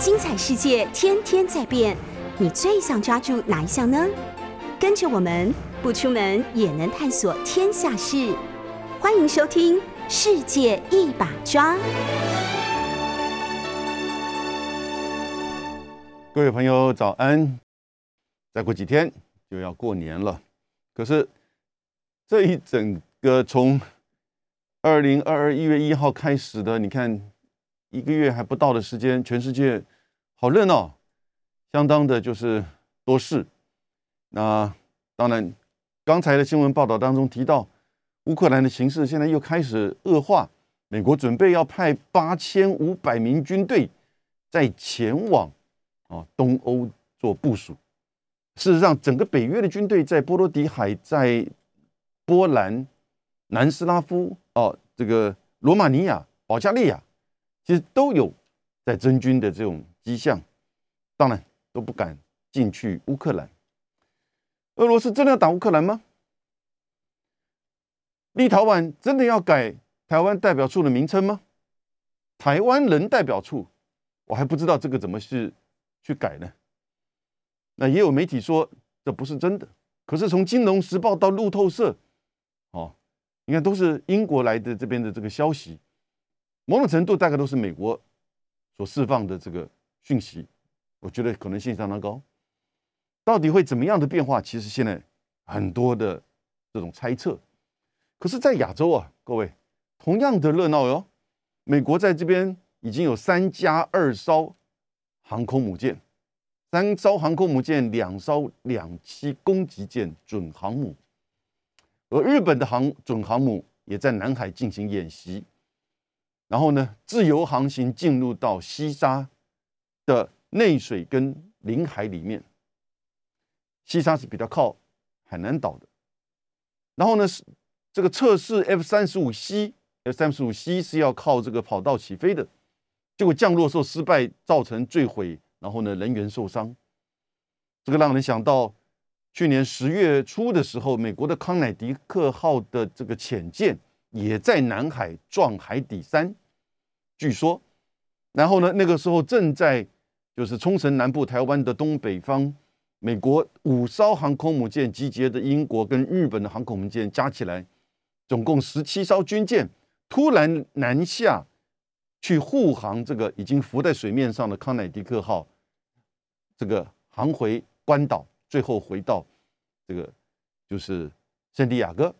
精彩世界天天在变，你最想抓住哪一项呢？跟着我们不出门也能探索天下事，欢迎收听《世界一把抓》。各位朋友，早安！再过几天就要过年了，可是这一整个从二零二二一月一号开始的，你看一个月还不到的时间，全世界好热闹，相当的就是多事。那当然，刚才的新闻报道当中提到，乌克兰的形势现在又开始恶化，美国准备要派八千五百名军队在前往啊东欧做部署。事实上，整个北约的军队在波罗的海、在波兰、南斯拉夫、哦这个罗马尼亚、保加利亚，其实都有在增军的这种迹象，当然都不敢进去乌克兰。俄罗斯真的要打乌克兰吗？立陶宛真的要改台湾代表处的名称吗？台湾人代表处，我还不知道这个怎么是去改呢。那也有媒体说这不是真的，可是从《金融时报》到路透社，哦，你看都是英国来的这边的这个消息，某种程度大概都是美国所释放的这个讯息，我觉得可能性相当高。到底会怎么样的变化？其实现在很多的这种猜测。可是，在亚洲啊，各位同样的热闹哟。美国在这边已经有三加二艘航空母舰。三艘航空母舰，两艘两栖攻击舰准航母，而日本的航准航母也在南海进行演习。然后呢，自由航行进入到西沙的内水跟领海里面。西沙是比较靠海南岛的。然后呢，是这个测试 F 三十五 C，F 三十五 C 是要靠这个跑道起飞的，结果降落时候失败，造成坠毁。然后呢，人员受伤，这个让人想到去年十月初的时候，美国的康乃狄克号的这个潜舰也在南海撞海底山，据说，然后呢，那个时候正在就是冲绳南部、台湾的东北方，美国五艘航空母舰集结的英国跟日本的航空母舰加起来，总共十七艘军舰突然南下。去护航这个已经浮在水面上的康乃狄克号，这个航回关岛，最后回到这个就是圣地亚哥。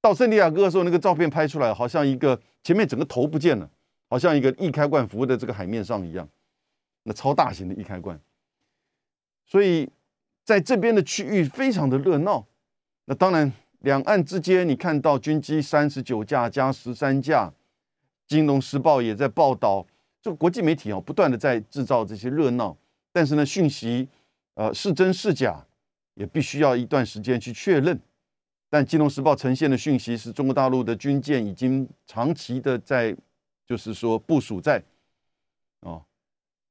到圣地亚哥的时候，那个照片拍出来，好像一个前面整个头不见了，好像一个易开罐浮在这个海面上一样，那超大型的易开罐。所以在这边的区域非常的热闹。那当然，两岸之间你看到军机三十九架加十三架。《金融时报》也在报道，这个国际媒体哦，不断的在制造这些热闹，但是呢，讯息呃是真是假，也必须要一段时间去确认。但《金融时报》呈现的讯息是中国大陆的军舰已经长期的在，就是说部署在哦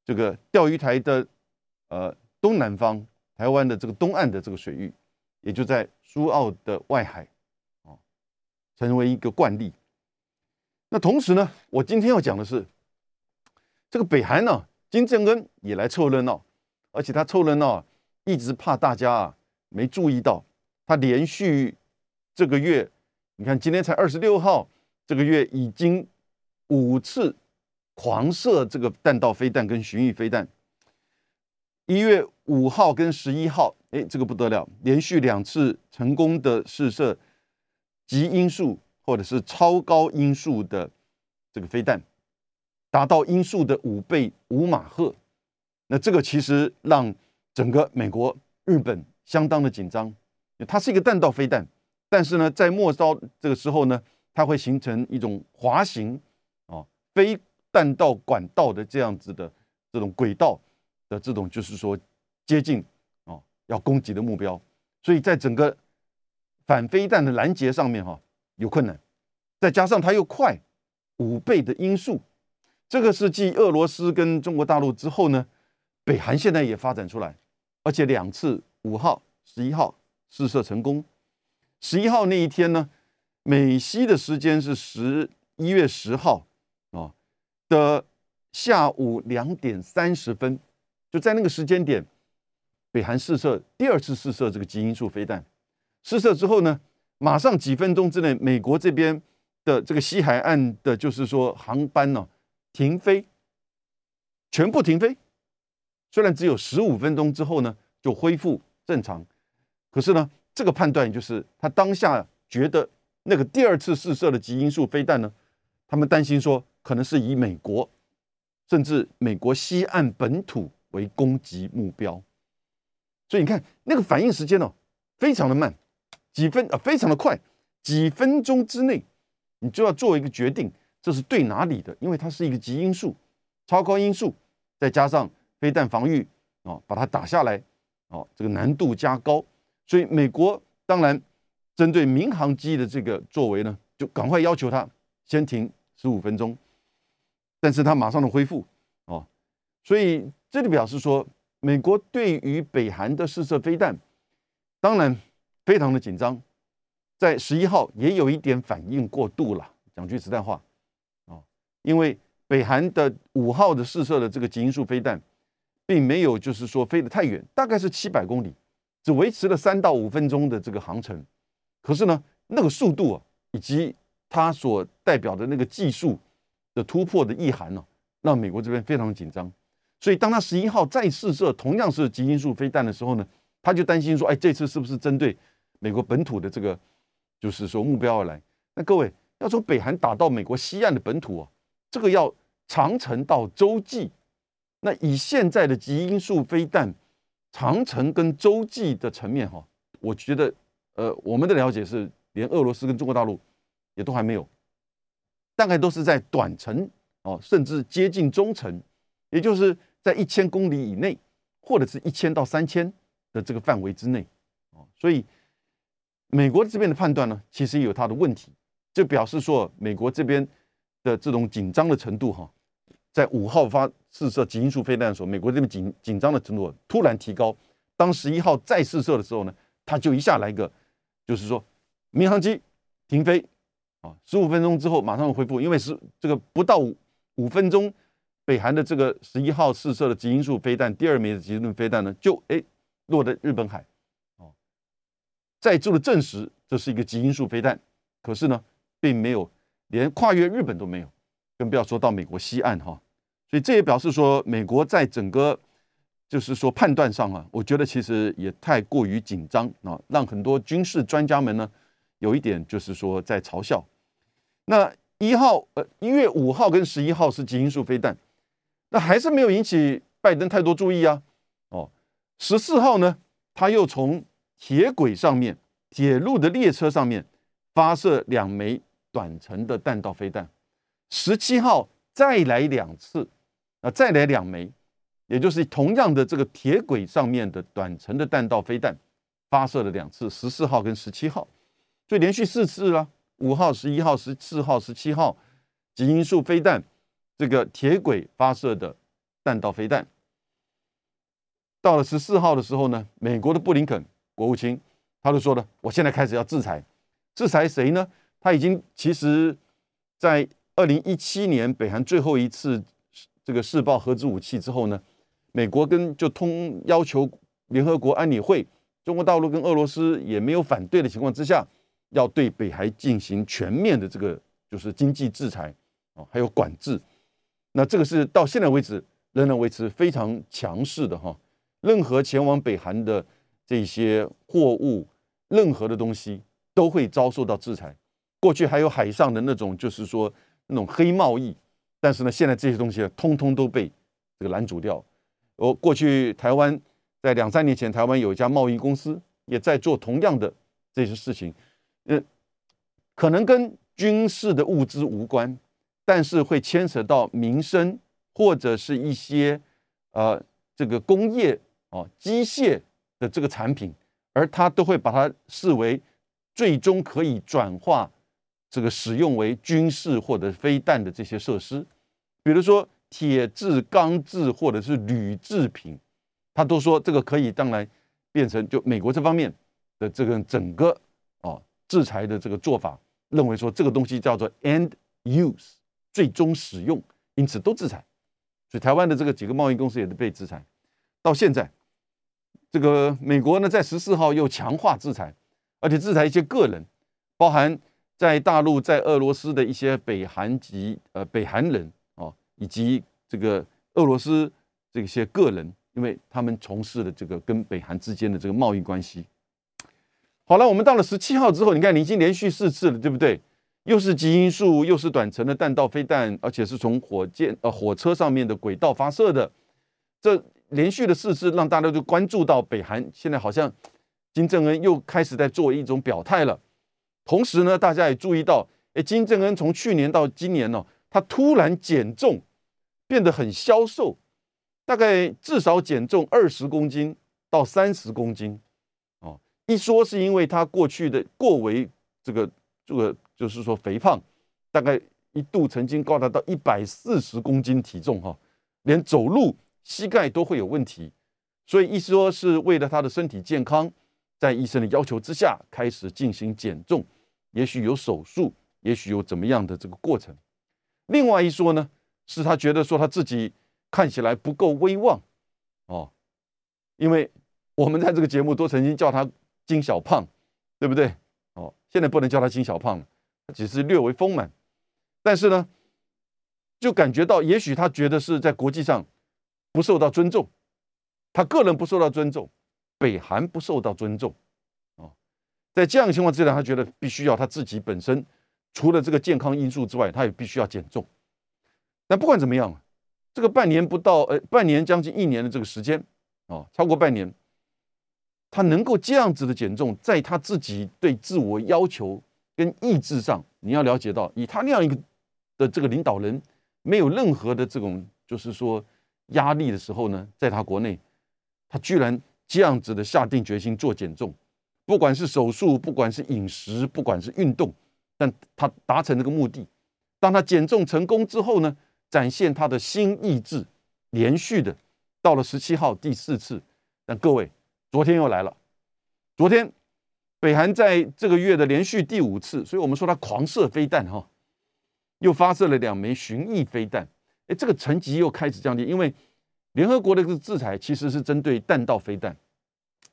这个钓鱼台的呃东南方，台湾的这个东岸的这个水域，也就在苏澳的外海，哦，成为一个惯例。那同时呢，我今天要讲的是，这个北韩呢，金正恩也来凑热闹，而且他凑热闹，一直怕大家啊没注意到，他连续这个月，你看今天才二十六号，这个月已经五次狂射这个弹道飞弹跟巡弋飞弹，一月五号跟十一号，哎，这个不得了，连续两次成功的试射极音速。或者是超高音速的这个飞弹，达到音速的五倍五马赫，那这个其实让整个美国、日本相当的紧张。它是一个弹道飞弹，但是呢，在末梢这个时候呢，它会形成一种滑行啊，非弹道管道的这样子的这种轨道的这种，就是说接近啊要攻击的目标。所以在整个反飞弹的拦截上面哈。有困难，再加上它又快五倍的音速，这个是继俄罗斯跟中国大陆之后呢，北韩现在也发展出来，而且两次五号、十一号试射成功。十一号那一天呢，美西的时间是十一月十号啊的下午两点三十分，就在那个时间点，北韩试射第二次试射这个极音速飞弹。试射之后呢，马上几分钟之内，美国这边的这个西海岸的，就是说航班呢停飞，全部停飞。虽然只有十五分钟之后呢就恢复正常，可是呢，这个判断就是他当下觉得那个第二次试射的极音速飞弹呢，他们担心说可能是以美国甚至美国西岸本土为攻击目标，所以你看那个反应时间哦非常的慢。几分啊，非常的快，几分钟之内，你就要做一个决定，这是对哪里的？因为它是一个极音速、超高音速，再加上飞弹防御啊，把它打下来，哦，这个难度加高，所以美国当然针对民航机的这个作为呢，就赶快要求它先停十五分钟，但是它马上的恢复哦，所以这里表示说，美国对于北韩的试射飞弹，当然。非常的紧张，在十一号也有一点反应过度了。讲句实在话，啊，因为北韩的五号的试射的这个极音速飞弹，并没有就是说飞得太远，大概是七百公里，只维持了三到五分钟的这个航程。可是呢，那个速度啊，以及它所代表的那个技术的突破的意涵呢，让美国这边非常紧张。所以，当他十一号再试射同样是极音速飞弹的时候呢，他就担心说：“哎，这次是不是针对？”美国本土的这个，就是说目标而来。那各位要从北韩打到美国西岸的本土哦，这个要长程到洲际。那以现在的极音速飞弹，长程跟洲际的层面哈，我觉得呃，我们的了解是，连俄罗斯跟中国大陆也都还没有，大概都是在短程哦，甚至接近中程，也就是在一千公里以内，或者是一千到三千的这个范围之内哦，所以。美国这边的判断呢，其实有它的问题，就表示说美国这边的这种紧张的程度哈，在五号发试射极音速飞弹的时候，美国这边紧紧张的程度突然提高。当十一号再试射的时候呢，他就一下来个，就是说民航机停飞啊，十五分钟之后马上恢复，因为是这个不到五五分钟，北韩的这个十一号试射的极音速飞弹第二枚的极音速飞弹呢，就哎落在日本海。哦再度的证实这是一个极音速飞弹，可是呢，并没有连跨越日本都没有，更不要说到美国西岸哈。所以这也表示说，美国在整个就是说判断上啊，我觉得其实也太过于紧张啊，让很多军事专家们呢有一点就是说在嘲笑。那一号呃一月五号跟十一号是极音速飞弹，那还是没有引起拜登太多注意啊。哦，十四号呢，他又从铁轨上面，铁路的列车上面发射两枚短程的弹道飞弹，十七号再来两次，啊，再来两枚，也就是同样的这个铁轨上面的短程的弹道飞弹发射了两次，十四号跟十七号，所以连续四次了，五号、十一号、十四号、十七号，极音速飞弹这个铁轨发射的弹道飞弹，到了十四号的时候呢，美国的布林肯。国务卿，他就说了，我现在开始要制裁，制裁谁呢？他已经其实，在二零一七年北韩最后一次这个试爆核子武器之后呢，美国跟就通要求联合国安理会，中国大陆跟俄罗斯也没有反对的情况之下，要对北韩进行全面的这个就是经济制裁啊，还有管制。那这个是到现在为止仍然维持非常强势的哈，任何前往北韩的。这些货物，任何的东西都会遭受到制裁。过去还有海上的那种，就是说那种黑贸易，但是呢，现在这些东西通通都被这个拦阻掉。我过去台湾在两三年前，台湾有一家贸易公司也在做同样的这些事情，呃，可能跟军事的物资无关，但是会牵扯到民生或者是一些呃这个工业哦机械。的这个产品，而它都会把它视为最终可以转化这个使用为军事或者飞弹的这些设施，比如说铁制、钢制或者是铝制品，他都说这个可以当然变成就美国这方面的这个整个啊制裁的这个做法，认为说这个东西叫做 end use 最终使用，因此都制裁。所以台湾的这个几个贸易公司也都被制裁。到现在，这个美国呢在十四号又强化制裁，而且制裁一些个人，包含在大陆在俄罗斯的一些北韩籍呃北韩人哦，以及这个俄罗斯这些个人，因为他们从事了这个跟北韩之间的这个贸易关系。好了，我们到了十七号之后，你看你已经连续四次了，对不对？又是基因素，又是短程的弹道飞弹，而且是从火箭呃火车上面的轨道发射的。这连续的四次，让大家都关注到北韩。现在好像金正恩又开始在做一种表态了。同时呢，大家也注意到，哎，金正恩从去年到今年呢，他突然减重，变得很消瘦，大概至少减重二十公斤到三十公斤。哦，一说是因为他过去的过为这个这个。就是说，肥胖大概一度曾经高达到一百四十公斤体重哈，连走路膝盖都会有问题，所以一说是为了他的身体健康，在医生的要求之下开始进行减重，也许有手术，也许有怎么样的这个过程。另外一说呢，是他觉得说他自己看起来不够威望哦，因为我们在这个节目都曾经叫他金小胖，对不对？哦，现在不能叫他金小胖了。只是略微丰满，但是呢，就感觉到，也许他觉得是在国际上不受到尊重，他个人不受到尊重，北韩不受到尊重，在这样的情况之下，他觉得必须要他自己本身除了这个健康因素之外，他也必须要减重。但不管怎么样，这个半年不到，呃，半年将近一年的这个时间，啊，超过半年，他能够这样子的减重，在他自己对自我要求。跟意志上，你要了解到，以他那样一个的这个领导人，没有任何的这种就是说压力的时候呢，在他国内，他居然这样子的下定决心做减重，不管是手术，不管是饮食，不管是运动，但他达成这个目的。当他减重成功之后呢，展现他的新意志，连续的到了十七号第四次。但各位，昨天又来了，昨天。北韩在这个月的连续第五次，所以我们说他狂射飞弹哈，又发射了两枚巡弋飞弹，哎，这个层级又开始降低，因为联合国的制裁其实是针对弹道飞弹，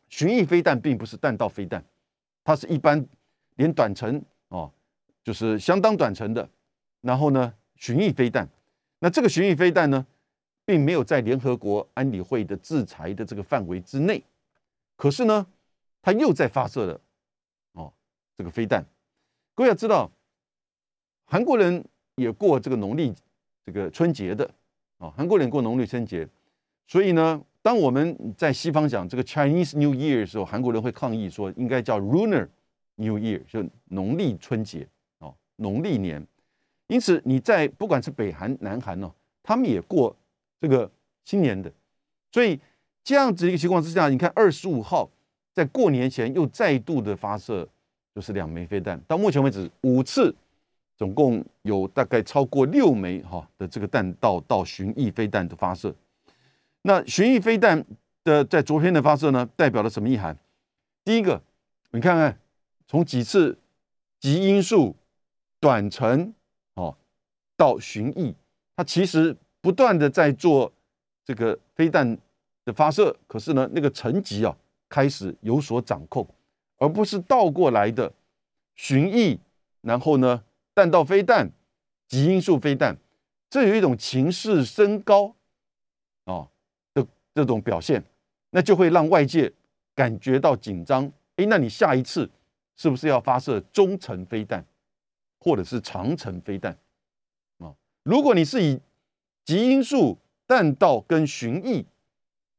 巡弋飞弹并不是弹道飞弹，它是一般连短程哦，就是相当短程的，然后呢巡弋飞弹，那这个巡弋飞弹呢，并没有在联合国安理会的制裁的这个范围之内，可是呢，它又在发射了哦。这个飞弹，各位要知道，韩国人也过这个农历这个春节的啊，韩国人过农历春节，所以呢，当我们在西方讲这个 Chinese New Year 的时候，韩国人会抗议说应该叫 Lunar New Year，就农历春节哦，农历年。因此你在不管是北韩、南韩哦，他们也过这个新年的，所以这样子一个情况之下，你看二十五号在过年前又再度的发射。就是两枚飞弹，到目前为止五次，总共有大概超过六枚哈的这个弹道到巡弋飞弹的发射。那巡弋飞弹的在昨天的发射呢，代表了什么意涵？第一个，你看看从几次极音速短程哦到巡弋，它其实不断的在做这个飞弹的发射，可是呢，那个层级啊开始有所掌控。而不是倒过来的巡弋，然后呢，弹道飞弹、极音速飞弹，这有一种情势升高这种表现，那就会让外界感觉到紧张。哎，那你下一次是不是要发射中程飞弹，或者是长程飞弹啊？如果你是以极音速弹道跟巡弋，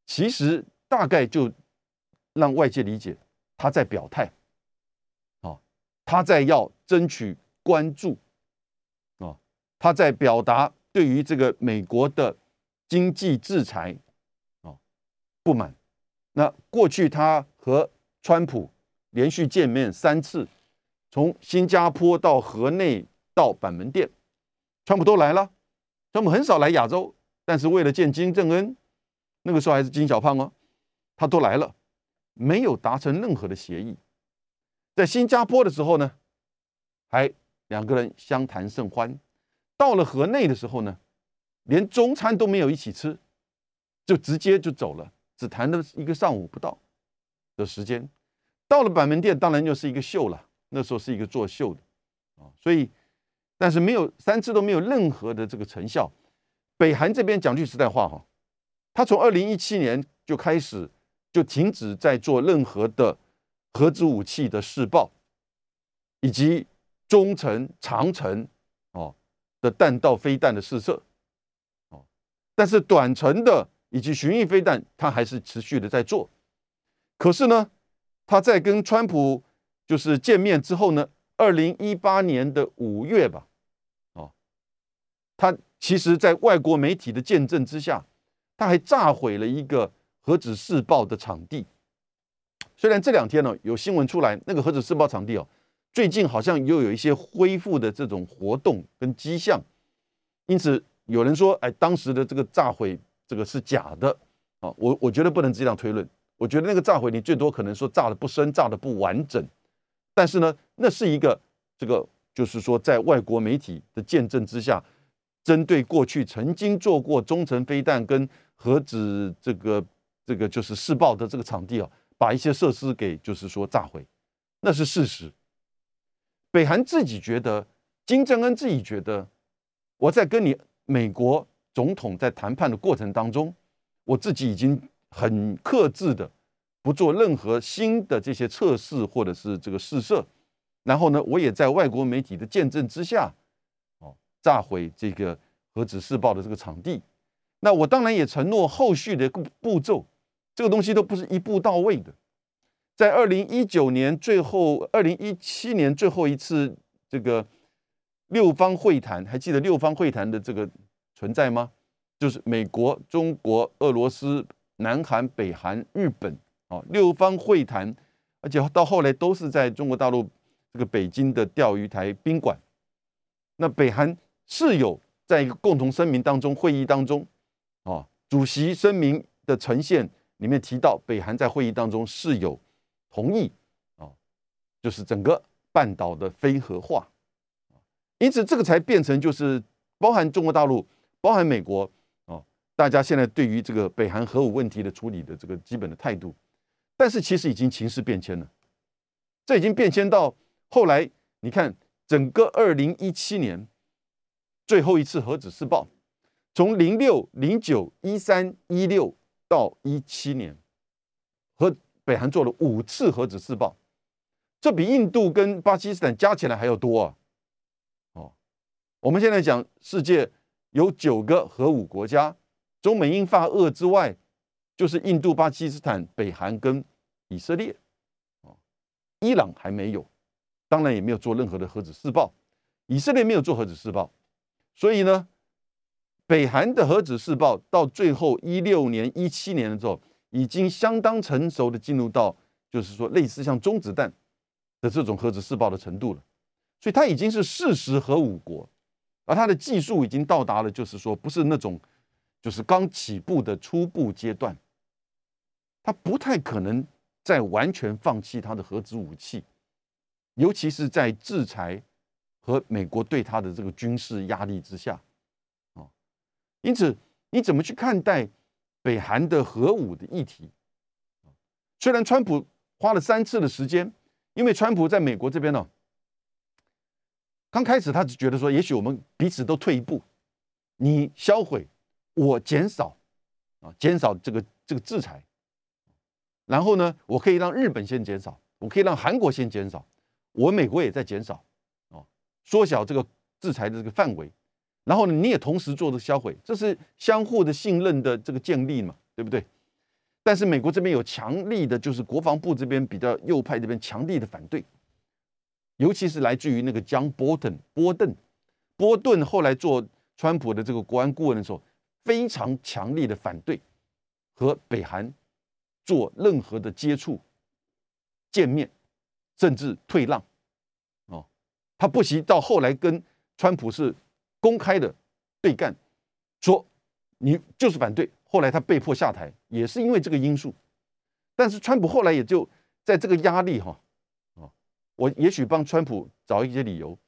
其实大概就让外界理解。他在表态，啊，他在要争取关注，啊，他在表达对于这个美国的经济制裁，不满。那过去他和川普连续见面三次，从新加坡到河内到板门店，川普都来了。川普很少来亚洲，但是为了见金正恩，那个时候还是金小胖哦，他都来了。没有达成任何的协议，在新加坡的时候呢，还两个人相谈甚欢。到了河内的时候呢，连中餐都没有一起吃，就直接就走了，只谈了一个上午不到的时间。到了板门店，当然就是一个秀了。那时候是一个作秀的啊，所以但是没有三次都没有任何的这个成效。北韩这边讲句实在话哈，他从二零一七年就开始就停止在做任何的核子武器的试爆，以及中程、长程哦的弹道飞弹的试射哦，但是短程的以及巡弋飞弹，他还是持续的在做。可是呢？他在跟川普就是见面之后呢，二零一八年的五月吧，哦，他其实，在外国媒体的见证之下，他还炸毁了一个核子试爆的场地。虽然这两天呢有新闻出来，那个核子试爆场地哦，最近好像又有一些恢复的这种活动跟迹象，因此有人说，哎，当时的这个炸毁这个是假的啊，我我觉得不能这样推论。我觉得那个炸毁，你最多可能说炸的不深，炸的不完整，但是呢，那是一个这个，就是说在外国媒体的见证之下，针对过去曾经做过中程飞弹跟核子这个这个就是试爆的这个场地啊，把一些设施给就是说炸毁，那是事实。北韩自己觉得，金正恩自己觉得，我在跟你美国总统在谈判的过程当中，我自己已经。很克制的，不做任何新的这些测试或者是这个试射，然后呢，我也在外国媒体的见证之下，哦，炸毁这个核子试爆的这个场地。那我当然也承诺后续的步步骤，这个东西都不是一步到位的。在二零一九年最后，二零一七年最后一次这个六方会谈，还记得六方会谈的这个存在吗？就是美国、中国、俄罗斯。南韩、北韩、日本，哦，六方会谈，而且到后来都是在中国大陆这个北京的钓鱼台宾馆。那北韩是有在一个共同声明当中，会议当中，哦，主席声明的呈现里面提到，北韩在会议当中是有同意，哦，就是整个半岛的非核化，因此这个才变成就是包含中国大陆，包含美国哦。大家现在对于这个北韩核武问题的处理的这个基本的态度，但是其实已经情势变迁了，这已经变迁到后来，你看整个二零一七年最后一次核子试爆，从零六、零九、一三、一六到一七年，和北韩做了五次核子试爆，这比印度跟巴基斯坦加起来还要多啊！哦，我们现在讲世界有九个核武国家。中美英法俄之外，就是印度、巴基斯坦、北韩跟以色列，啊，伊朗还没有，当然也没有做任何的核子试爆，以色列没有做核子试爆，所以呢，北韩的核子试爆到最后一六年、一七年的时候，已经相当成熟的进入到，就是说类似像中子弹的这种核子试爆的程度了，所以它已经是事实核武国，而它的技术已经到达了，就是说不是那种。就是刚起步的初步阶段，他不太可能再完全放弃他的核子武器，尤其是在制裁和美国对他的这个军事压力之下，啊，因此你怎么去看待北韩的核武的议题？虽然川普花了三次的时间，因为川普在美国这边呢，刚开始他只觉得说，也许我们彼此都退一步，你销毁。我减少啊，减少这个这个制裁，然后呢，我可以让日本先减少，我可以让韩国先减少，我美国也在减少啊，缩小这个制裁的这个范围，然后呢，你也同时做的销毁，这是相互的信任的这个建立嘛，对不对？但是美国这边有强力的，就是国防部这边比较右派这边强力的反对，尤其是来自于那个江波顿波顿波顿后来做川普的这个国安顾问的时候。非常强烈的反对和北韩做任何的接触、见面，甚至退让。哦，他不惜到后来跟川普是公开的对干，说你就是反对。后来他被迫下台，也是因为这个因素。但是川普后来也就在这个压力哈，我也许帮川普找一些理由，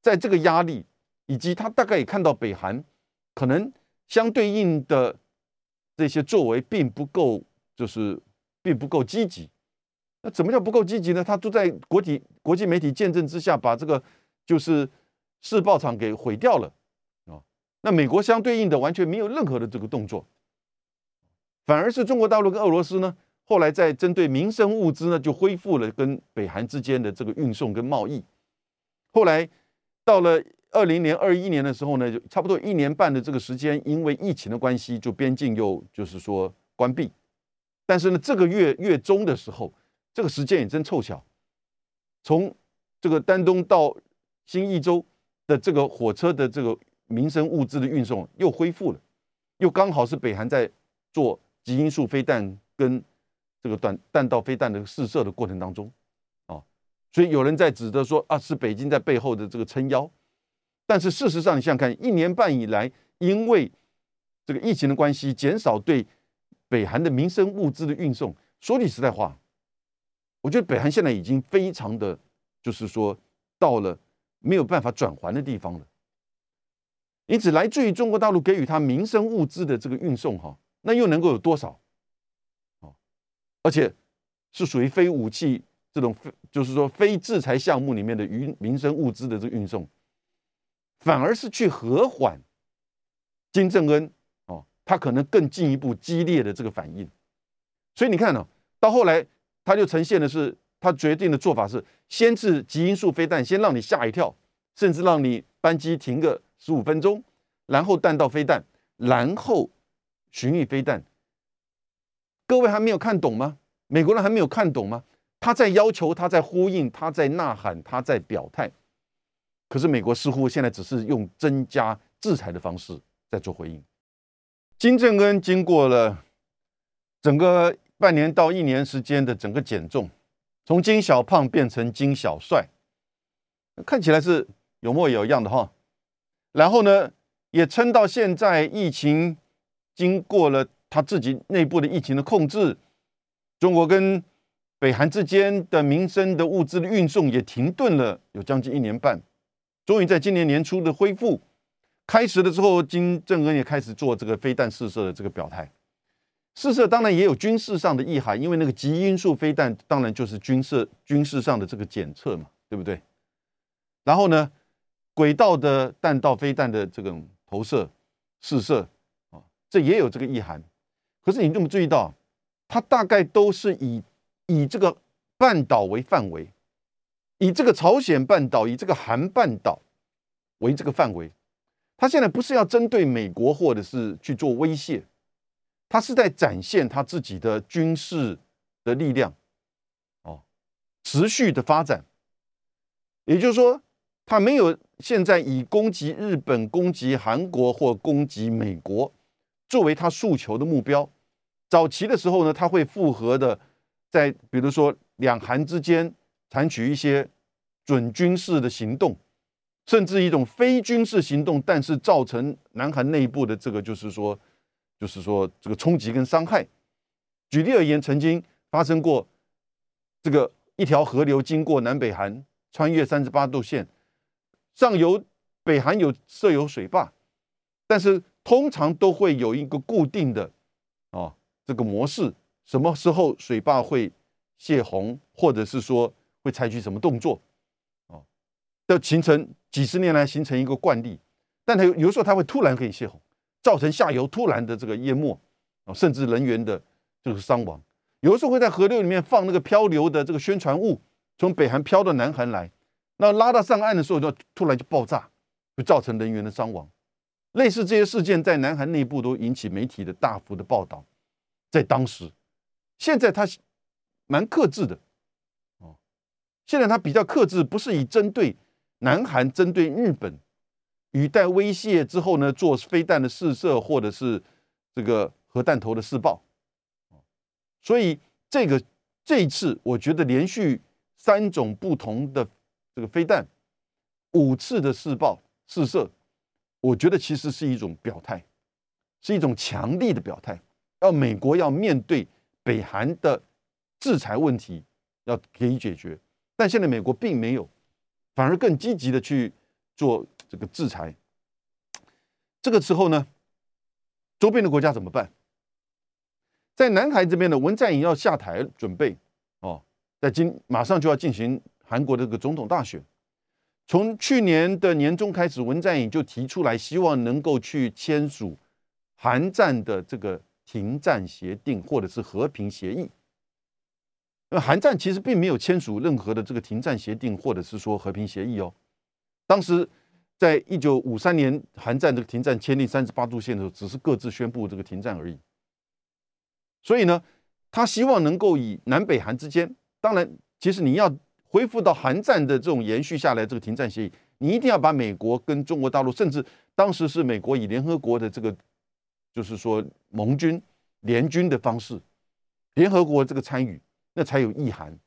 在这个压力以及他大概也看到北韩。可能相对应的这些作为并不够，就是并不够积极。那怎么叫不够积极呢？他都在国际国际媒体见证之下，把这个就是试爆场给毁掉了啊。那美国相对应的完全没有任何的这个动作，反而是中国大陆跟俄罗斯呢，后来在针对民生物资呢，就恢复了跟北韩之间的这个运送跟贸易。后来到了二零年、二一年的时候呢，就差不多一年半的这个时间，因为疫情的关系，就边境又就是说关闭。但是呢，这个月月中的时候，这个时间也真凑巧，从这个丹东到新义州的这个火车的这个民生物资的运送又恢复了，又刚好是北韩在做极音速飞弹跟这个短弹道飞弹的试射的过程当中。啊所以有人在指责说啊，是北京在背后的这个撑腰，但是事实上，你想想看，一年半以来，因为这个疫情的关系，减少对北韩的民生物资的运送。说句实在话，我觉得北韩现在已经非常的，就是说到了没有办法转还的地方了。因此，来自于中国大陆给予他民生物资的这个运送，哈，那又能够有多少？而且是属于非武器。这种就是说非制裁项目里面的民民生物资的这个运送，反而是去和缓金正恩哦，他可能更进一步激烈的这个反应。所以你看呢，到后来他就呈现的是他决定的做法是，先是极音速飞弹，先让你吓一跳，甚至让你班机停个十五分钟，然后弹道飞弹，然后巡弋飞弹。各位还没有看懂吗？美国人还没有看懂吗？他在要求，他在呼应，他在呐喊，他在表态。可是美国似乎现在只是用增加制裁的方式在做回应。金正恩经过了整个半年到一年时间的整个减重，从金小胖变成金小帅，看起来是有模有样的哈。然后呢，也撑到现在，疫情经过了他自己内部的疫情的控制，中国跟。北韩之间的民生的物资的运送也停顿了有将近一年半，终于在今年年初的恢复开始的时候，金正恩也开始做这个飞弹试射的这个表态。试射当然也有军事上的意涵，因为那个极音速飞弹当然就是军事军事上的这个检测嘛，对不对？然后呢，轨道的弹道飞弹的这种投射试射啊，这也有这个意涵。可是你有没注意到，它大概都是以以这个半岛为范围，以这个朝鲜半岛、以这个韩半岛为这个范围，他现在不是要针对美国或者是去做威胁，他是在展现他自己的军事的力量，哦，持续的发展。也就是说，他没有现在以攻击日本、攻击韩国或攻击美国作为他诉求的目标。早期的时候呢，他会复合的。在比如说两韩之间采取一些准军事的行动，甚至一种非军事行动，但是造成南韩内部的这个就是说，就是说这个冲击跟伤害。举例而言，曾经发生过这个一条河流经过南北韩，穿越三十八度线，上游北韩有设有水坝，但是通常都会有一个固定的哦这个模式。什么时候水坝会泄洪，或者是说会采取什么动作，哦，的形成几十年来形成一个惯例，但它有有时候它会突然可以泄洪，造成下游突然的这个淹没啊，甚至人员的这个伤亡。有的时候会在河流里面放那个漂流的这个宣传物，从北韩漂到南韩来，那拉到上岸的时候就突然就爆炸，就造成人员的伤亡。类似这些事件在南韩内部都引起媒体的大幅的报道，在当时。现在他蛮克制的，哦，现在他比较克制，不是以针对南韩、针对日本语带威胁之后呢，做飞弹的试射或者是这个核弹头的试爆，所以这个这一次我觉得连续三种不同的这个飞弹五次的试爆试射，我觉得其实是一种表态，是一种强力的表态，要美国要面对。北韩的制裁问题要给予解决，但现在美国并没有，反而更积极的去做这个制裁。这个时候呢，周边的国家怎么办？在南海这边的文在寅要下台准备哦，在今马上就要进行韩国的这个总统大选。从去年的年中开始，文在寅就提出来，希望能够去签署韩战的这个停战协定或者是和平协议。那韩战其实并没有签署任何的这个停战协定或者是说和平协议哦。当时在一九五三年韩战这个停战签订三十八度线的时候，只是各自宣布这个停战而已。所以呢，他希望能够以南北韩之间，当然，其实你要恢复到韩战的这种延续下来这个停战协议，你一定要把美国跟中国大陆，甚至当时是美国以联合国的这个，就是说盟军联军的方式，联合国这个参与，那才有意涵。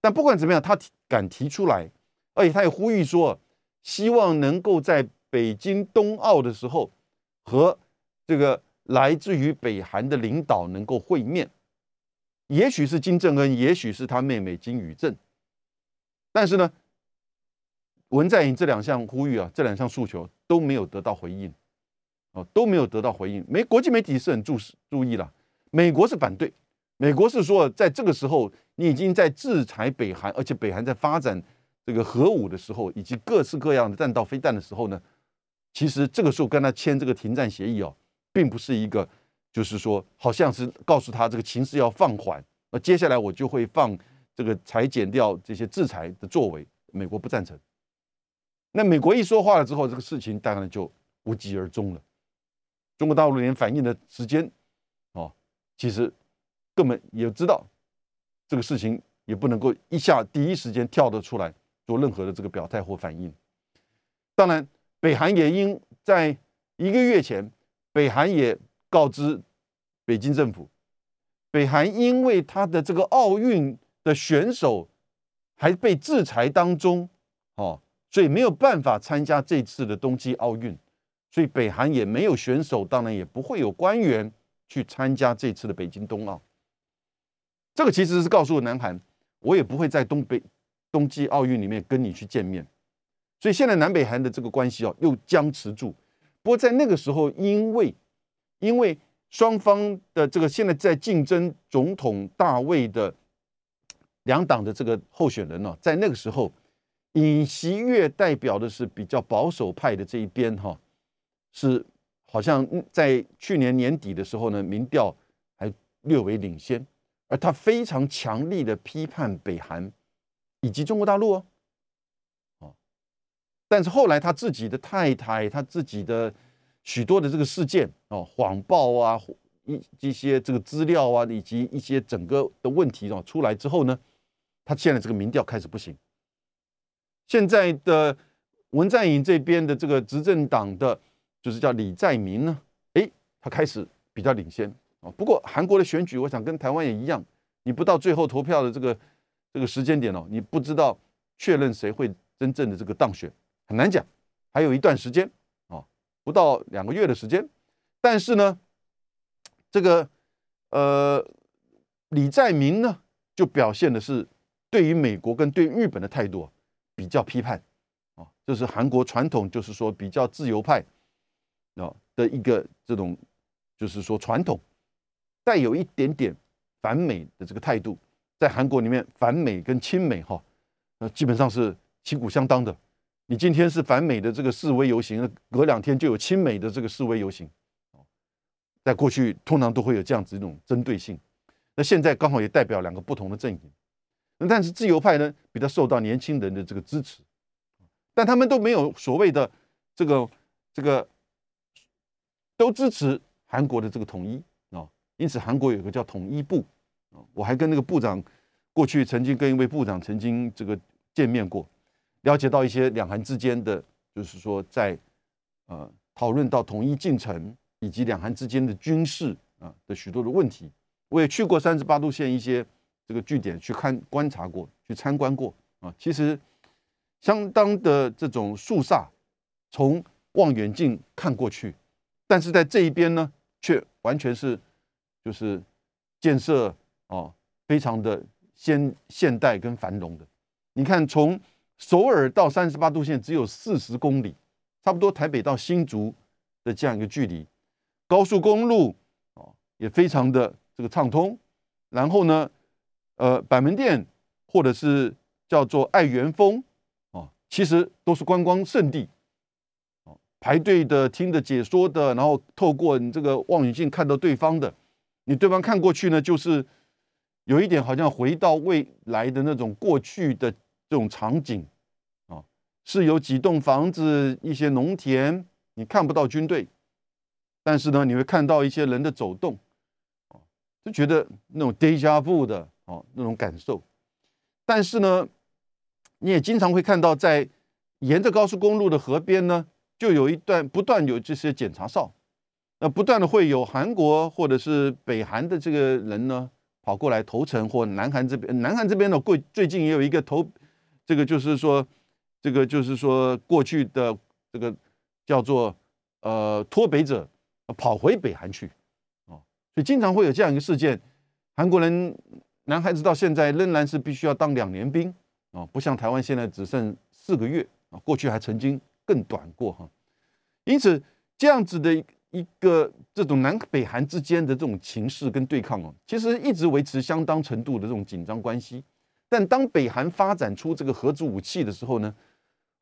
但不管怎么样，他敢提出来，而且他也呼吁说，希望能够在北京冬奥的时候和这个。来自于北韩的领导能够会面，也许是金正恩，也许是他妹妹金宇镇，但是呢，文在寅这两项呼吁啊，这两项诉求都没有得到回应，哦，都没有得到回应。美国际媒体是很注注意了，美国是反对，美国是说，在这个时候你已经在制裁北韩，而且北韩在发展这个核武的时候，以及各式各样的弹道飞弹的时候呢，其实这个时候跟他签这个停战协议哦。并不是一个，就是说，好像是告诉他这个情势要放缓，那接下来我就会放这个裁减掉这些制裁的作为。美国不赞成。那美国一说话了之后，这个事情当然就无疾而终了。中国大陆连反应的时间，哦，其实根本也知道这个事情也不能够一下第一时间跳得出来做任何的这个表态或反应。当然，北韩也因在一个月前。北韩也告知北京政府，北韩因为他的这个奥运的选手还被制裁当中，哦，所以没有办法参加这次的冬季奥运，所以北韩也没有选手，当然也不会有官员去参加这次的北京冬奥。这个其实是告诉南韩，我也不会在东北冬季奥运里面跟你去见面，所以现在南北韩的这个关系哦，又僵持住。不过在那个时候，因为因为双方的这个现在在竞争总统大位的两党的这个候选人呢，在那个时候，尹锡悦代表的是比较保守派的这一边哈，是好像在去年年底的时候呢，民调还略为领先，而他非常强力的批判北韩以及中国大陆哦。但是后来他自己的太太，他自己的许多的这个事件哦，谎报啊，一一些这个资料啊，以及一些整个的问题哦出来之后呢，他现在这个民调开始不行。现在的文在寅这边的这个执政党的，就是叫李在明呢，哎，他开始比较领先啊。不过韩国的选举，我想跟台湾也一样，你不到最后投票的这个这个时间点哦，你不知道确认谁会真正的这个当选。很难讲，还有一段时间啊，不到两个月的时间。但是呢，这个呃，李在明呢，就表现的是对于美国跟对日本的态度比较批判啊，就是韩国传统就是说比较自由派啊的一个这种，就是说传统带有一点点反美的这个态度，在韩国里面反美跟亲美哈，那基本上是旗鼓相当的。你今天是反美的这个示威游行，隔两天就有亲美的这个示威游行，在过去通常都会有这样子一种针对性，那现在刚好也代表两个不同的阵营，那但是自由派呢比较受到年轻人的这个支持，但他们都没有所谓的这个这个都支持韩国的这个统一啊，因此韩国有个叫统一部啊，我还跟那个部长过去曾经跟一位部长曾经这个见面过。了解到一些两韩之间的，就是说在呃讨论到统一进程以及两韩之间的军事啊的许多的问题，我也去过三十八度线一些这个据点去看观察过去参观过啊，其实相当的这种肃杀，从望远镜看过去，但是在这一边呢，却完全是就是建设啊非常的现现代跟繁荣的，你看从。首尔到三十八度线只有四十公里，差不多台北到新竹的这样一个距离，高速公路哦也非常的这个畅通，然后呢，呃，板门店或者是叫做爱媛峰哦，其实都是观光胜地，排队的、听的解说的，然后透过你这个望远镜看到对方的，你对方看过去呢，就是有一点好像回到未来的那种过去的这种场景啊。是有几栋房子、一些农田，你看不到军队，但是呢，你会看到一些人的走动，就觉得那种 deja vu 的哦那种感受。但是呢，你也经常会看到，在沿着高速公路的河边呢，就有一段不断有这些检查哨，那不断的会有韩国或者是北韩的这个人呢跑过来投诚，或南韩这边，南韩这边呢，过最近也有一个投，这个就是说。这个就是说，过去的这个叫做呃脱北者跑回北韩去，哦，所以经常会有这样一个事件。韩国人男孩子到现在仍然是必须要当两年兵啊，不像台湾现在只剩四个月啊，过去还曾经更短过哈。因此，这样子的一个这种南北韩之间的这种情势跟对抗哦，其实一直维持相当程度的这种紧张关系。但当北韩发展出这个核子武器的时候呢？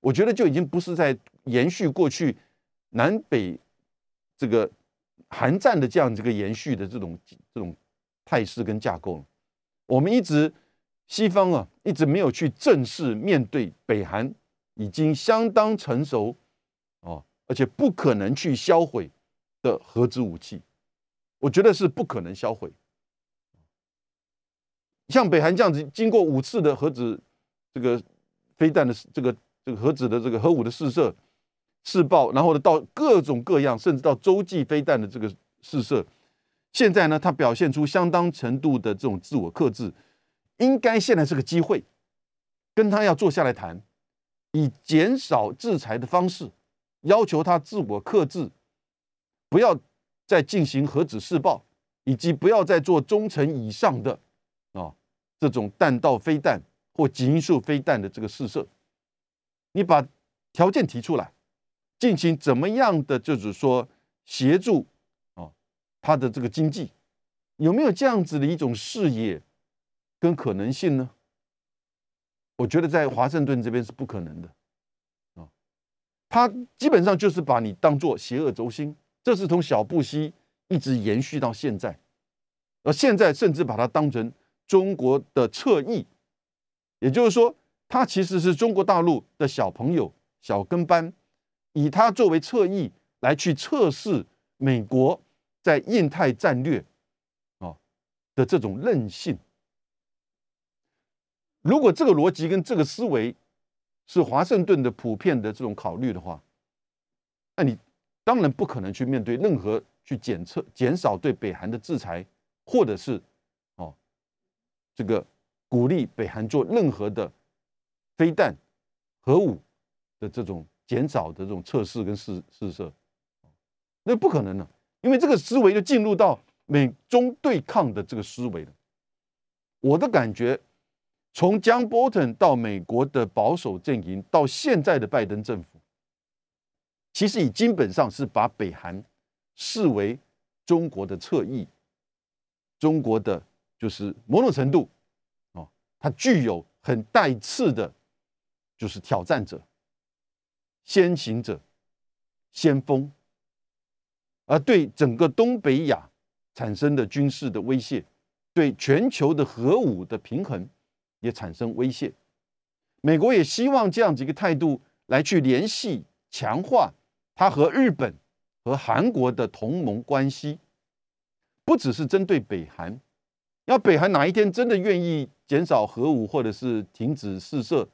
我觉得就已经不是在延续过去南北这个韩战的这样这个延续的这种这种态势跟架构了。我们一直西方啊一直没有去正式面对北韩已经相当成熟哦，而且不可能去销毁的核子武器，我觉得是不可能销毁。像北韩这样子，经过五次的核子这个飞弹的这个。这个核子的这个核武的试射、试爆，然后呢，到各种各样，甚至到洲际飞弹的这个试射，现在呢，它表现出相当程度的这种自我克制，应该现在是个机会，跟他要坐下来谈，以减少制裁的方式，要求他自我克制，不要再进行核子试爆，以及不要再做中程以上的啊这种弹道飞弹或极音速飞弹的这个试射。你把条件提出来，进行怎么样的，就是说协助啊，他的这个经济有没有这样子的一种视野跟可能性呢？我觉得在华盛顿这边是不可能的啊，他基本上就是把你当做邪恶轴心，这是从小布希一直延续到现在，而现在甚至把它当成中国的侧翼，也就是说。他其实是中国大陆的小朋友、小跟班，以他作为侧翼来去测试美国在印太战略啊的这种韧性。如果这个逻辑跟这个思维是华盛顿的普遍的这种考虑的话，那你当然不可能去面对任何去检测、减少对北韩的制裁，或者是哦这个鼓励北韩做任何的。飞弹、核武的这种减少的这种测试跟试试射，那不可能的，因为这个思维就进入到美中对抗的这个思维了。我的感觉，从江波特到美国的保守阵营，到现在的拜登政府，其实已基本上是把北韩视为中国的侧翼，中国的就是某种程度，哦，它具有很带刺的。就是挑战者、先行者、先锋，而对整个东北亚产生的军事的威胁，对全球的核武的平衡也产生威胁。美国也希望这样子一个态度来去联系、强化他和日本和韩国的同盟关系，不只是针对北韩，要北韩哪一天真的愿意减少核武或者是停止试射。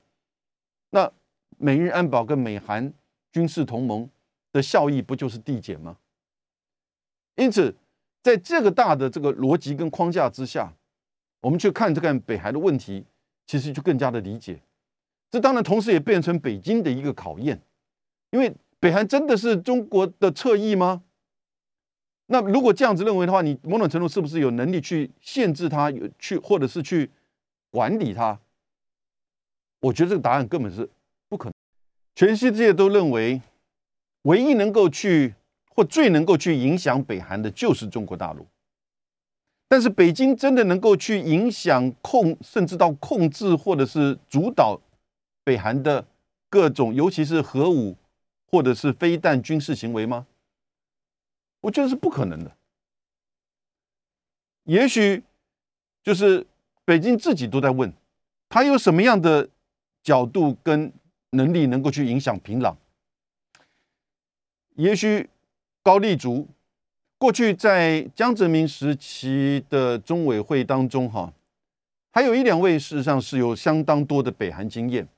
那美日安保跟美韩军事同盟的效益不就是递减吗？因此，在这个大的这个逻辑跟框架之下，我们去看这个北韩的问题，其实就更加的理解。这当然同时也变成北京的一个考验，因为北韩真的是中国的侧翼吗？那如果这样子认为的话，你某种程度是不是有能力去限制它，去或者是去管理它？我觉得这个答案根本是不可能。全世界都认为，唯一能够去或最能够去影响北韩的就是中国大陆。但是北京真的能够去影响、控，甚至到控制或者是主导北韩的各种，尤其是核武或者是飞弹军事行为吗？我觉得是不可能的。也许就是北京自己都在问，他有什么样的角度跟能力能够去影响平壤？也许高丽族。过去在江泽民时期的中委会当中，哈，还有一两位事实上是有相当多的北韩经验，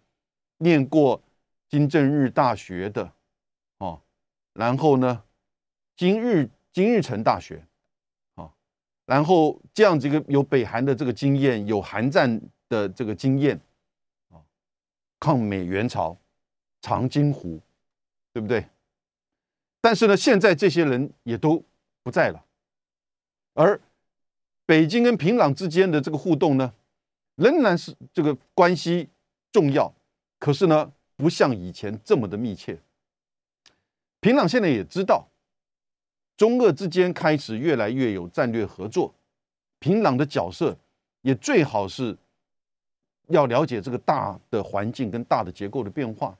念过金正日大学的，哦，然后呢，金日金日成大学，啊，然后这样子一个有北韩的这个经验，有韩战的这个经验，啊，抗美援朝，长津湖，对不对？但是呢，现在这些人也都。不在了，而北京跟平壤之间的这个互动呢，仍然是这个关系重要，可是呢，不像以前这么的密切。平壤现在也知道，中俄之间开始越来越有战略合作，平壤的角色也最好是要了解这个大的环境跟大的结构的变化，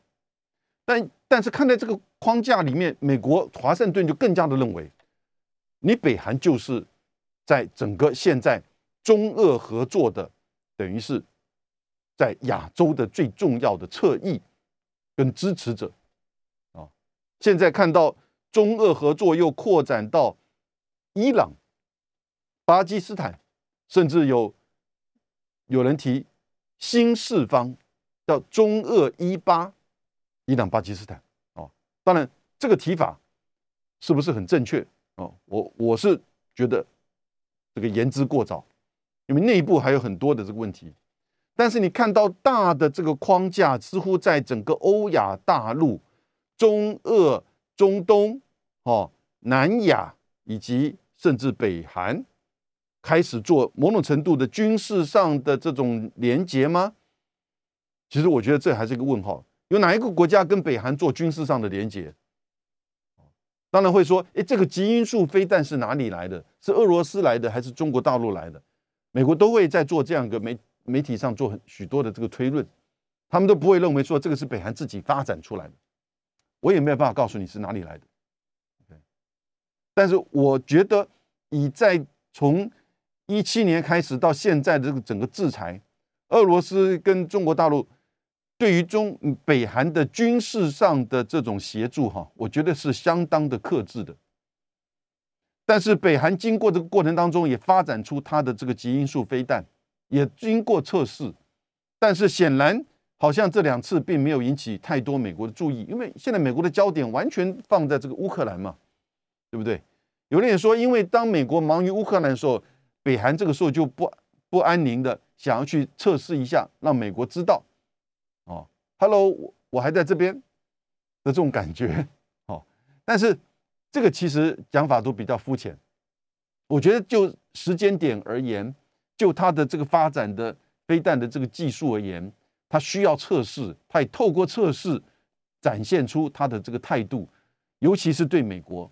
但但是看在这个框架里面，美国华盛顿就更加的认为。你北韩就是在整个现在中俄合作的，等于是在亚洲的最重要的侧翼跟支持者啊。现在看到中俄合作又扩展到伊朗、巴基斯坦，甚至有有人提新四方叫中俄伊巴，伊朗、巴基斯坦啊。当然，这个提法是不是很正确？哦，我我是觉得这个言之过早，因为内部还有很多的这个问题。但是你看到大的这个框架，似乎在整个欧亚大陆、中俄、中东、哦南亚以及甚至北韩，开始做某种程度的军事上的这种连结吗？其实我觉得这还是一个问号。有哪一个国家跟北韩做军事上的连结？当然会说，哎，这个基因素飞弹是哪里来的？是俄罗斯来的还是中国大陆来的？美国都会在做这样一个媒媒体上做很许多的这个推论，他们都不会认为说这个是北韩自己发展出来的。我也没有办法告诉你是哪里来的。但是我觉得，以在从一七年开始到现在的这个整个制裁，俄罗斯跟中国大陆。对于中北韩的军事上的这种协助，哈，我觉得是相当的克制的。但是北韩经过这个过程当中，也发展出它的这个极音速飞弹，也经过测试。但是显然，好像这两次并没有引起太多美国的注意，因为现在美国的焦点完全放在这个乌克兰嘛，对不对？有人也说，因为当美国忙于乌克兰的时候，北韩这个时候就不不安宁的想要去测试一下，让美国知道。Hello，我我还在这边的这种感觉，哦，但是这个其实讲法都比较肤浅。我觉得就时间点而言，就它的这个发展的飞弹的这个技术而言，它需要测试，它也透过测试展现出它的这个态度，尤其是对美国。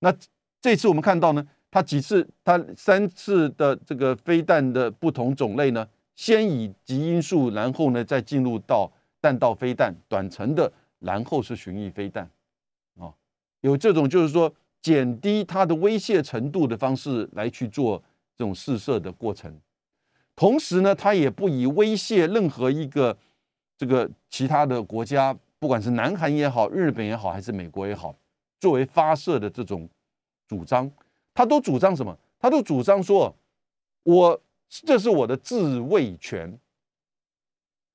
那这次我们看到呢，它几次，它三次的这个飞弹的不同种类呢，先以极音速，然后呢再进入到。弹道飞弹、短程的，然后是巡弋飞弹，啊，有这种就是说减低它的威胁程度的方式来去做这种试射的过程。同时呢，它也不以威胁任何一个这个其他的国家，不管是南韩也好、日本也好，还是美国也好，作为发射的这种主张，他都主张什么？他都主张说，我这是我的自卫权。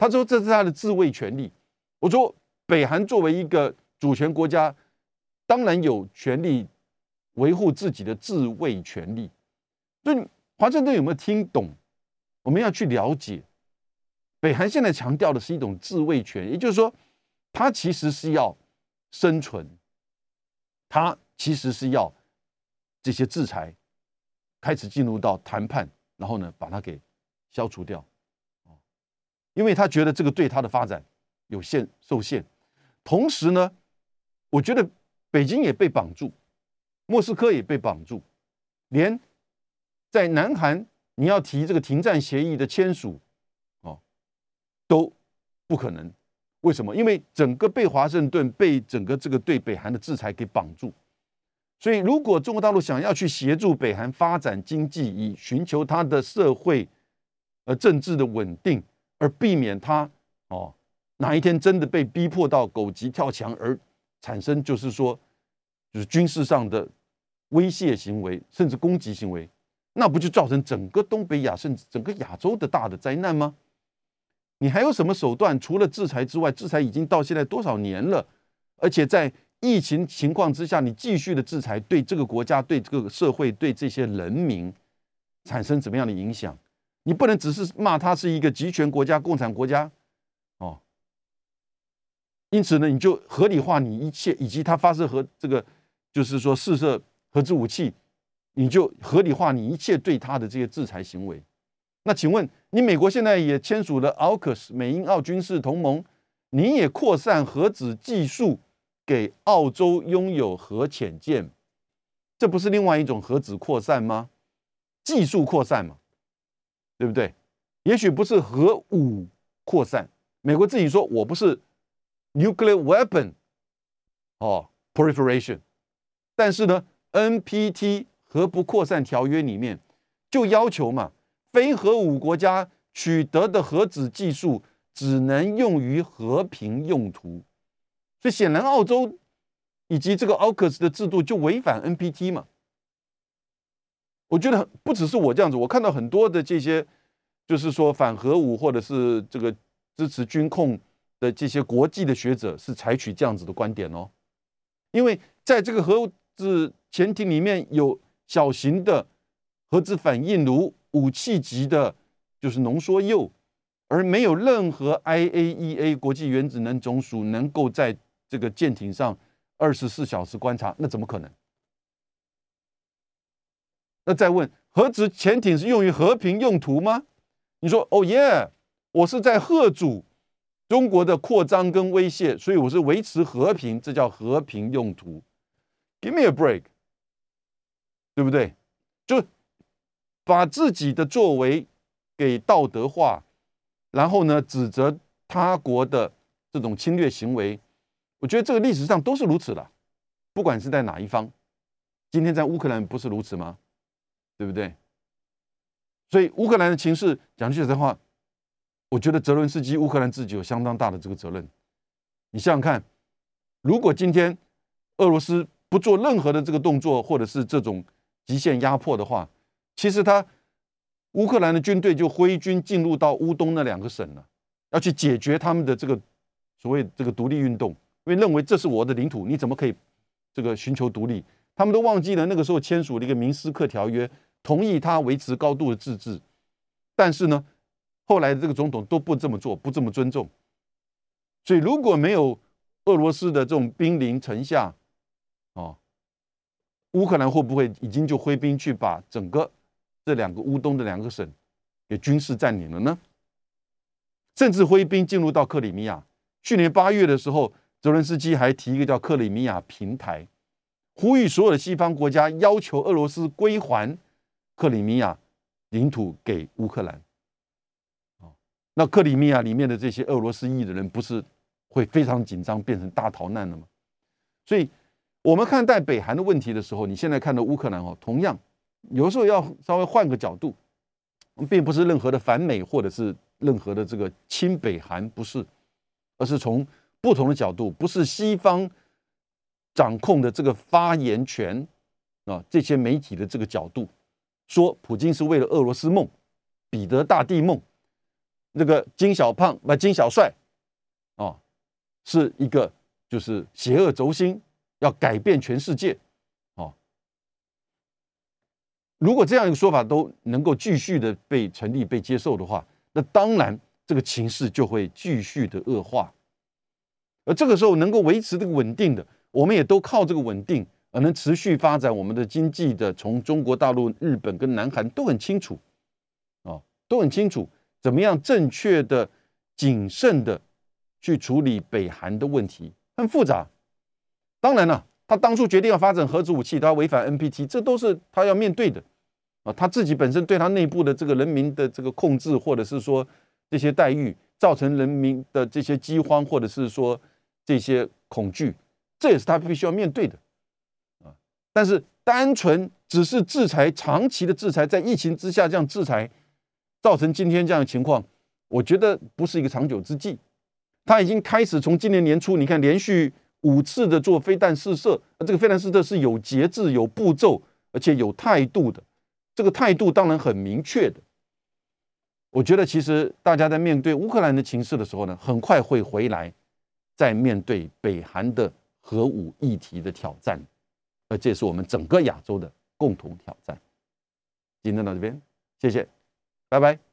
他说：“这是他的自卫权利。”我说：“北韩作为一个主权国家，当然有权利维护自己的自卫权利。”所以华盛顿有没有听懂？我们要去了解，北韩现在强调的是一种自卫权，也就是说，他其实是要生存，他其实是要这些制裁开始进入到谈判，然后呢，把它给消除掉。因为他觉得这个对他的发展有限受限，同时呢，我觉得北京也被绑住，莫斯科也被绑住，连在南韩你要提这个停战协议的签署，哦，都不可能。为什么？因为整个被华盛顿、被整个这个对北韩的制裁给绑住。所以，如果中国大陆想要去协助北韩发展经济，以寻求它的社会、呃政治的稳定，而避免他哦哪一天真的被逼迫到狗急跳墙，而产生就是说就是军事上的威胁行为，甚至攻击行为，那不就造成整个东北亚甚至整个亚洲的大的灾难吗？你还有什么手段？除了制裁之外，制裁已经到现在多少年了，而且在。疫情情况之下，你继续的制裁对这个国家、对这个社会、对这些人民产生怎么样的影响？你不能只是骂他是一个集权国家、共产国家哦。因此呢，你就合理化你一切，以及他发射核这个，就是说试射核子武器，你就合理化你一切对他的这些制裁行为。那请问，你美国现在也签署了 AUKUS 美英澳军事同盟，你也扩散核子技术？给澳洲拥有核潜舰，这不是另外一种核子扩散吗？技术扩散嘛，对不对？也许不是核武扩散。美国自己说我不是 nuclear weapon 哦 proliferation，但是呢，NPT 核不扩散条约里面就要求嘛，非核武国家取得的核子技术只能用于和平用途。所以显然，澳洲以及这个 AUKUS 的制度就违反 NPT 嘛？我觉得不只是我这样子，我看到很多的这些，就是说反核武或者是这个支持军控的这些国际的学者是采取这样子的观点哦。因为在这个核子潜艇里面有小型的核子反应炉、武器级的，就是浓缩铀，而没有任何 IAEA 国际原子能总署能够在这个舰艇上二十四小时观察，那怎么可能？那再问，核子潜艇是用于和平用途吗？你说，哦耶，我是在贺阻中国的扩张跟威胁，所以我是维持和平，这叫和平用途。Give me a break，对不对？就把自己的作为给道德化，然后呢，指责他国的这种侵略行为。我觉得这个历史上都是如此的，不管是在哪一方，今天在乌克兰不是如此吗？对不对？所以乌克兰的情势讲句实在话，我觉得泽伦斯基乌克兰自己有相当大的这个责任。你想想看，如果今天俄罗斯不做任何的这个动作，或者是这种极限压迫的话，其实他乌克兰的军队就挥军进入到乌东那两个省了，要去解决他们的这个所谓这个独立运动。因为认为这是我的领土，你怎么可以这个寻求独立？他们都忘记了那个时候签署了一个明斯克条约，同意他维持高度的自治。但是呢，后来的这个总统都不这么做，不这么尊重。所以如果没有俄罗斯的这种兵临城下，哦，乌克兰会不会已经就挥兵去把整个这两个乌东的两个省给军事占领了呢？甚至挥兵进入到克里米亚。去年八月的时候。泽伦斯基还提一个叫克里米亚平台，呼吁所有的西方国家要求俄罗斯归还克里米亚领土给乌克兰。那克里米亚里面的这些俄罗斯裔的人不是会非常紧张，变成大逃难了吗？所以，我们看待北韩的问题的时候，你现在看到乌克兰哦，同样有时候要稍微换个角度，并不是任何的反美或者是任何的这个亲北韩，不是，而是从。不同的角度，不是西方掌控的这个发言权啊，这些媒体的这个角度，说普京是为了俄罗斯梦，彼得大帝梦，那个金小胖不金小帅啊，是一个就是邪恶轴心，要改变全世界啊。如果这样一个说法都能够继续的被成立、被接受的话，那当然这个情势就会继续的恶化。而这个时候能够维持这个稳定的，我们也都靠这个稳定而能持续发展我们的经济的。从中国大陆、日本跟南韩都很清楚，啊，都很清楚怎么样正确的、谨慎的去处理北韩的问题，很复杂。当然了，他当初决定要发展核子武器，他违反 NPT，这都是他要面对的啊。他自己本身对他内部的这个人民的这个控制，或者是说这些待遇，造成人民的这些饥荒，或者是说这些恐惧，这也是他必须要面对的。但是单纯只是制裁，长期的制裁，在疫情之下这样制裁，造成今天这样的情况，我觉得不是一个长久之计。他已经开始从今年年初，你看连续。五次的做飞弹试射，这个飞弹试射是有节制、有步骤，而且有态度的。这个态度当然很明确的。我觉得其实大家在面对乌克兰的情势的时候呢，很快会回来，在面对北韩的核武议题的挑战，而这是我们整个亚洲的共同挑战。今天到这边，谢谢，拜拜。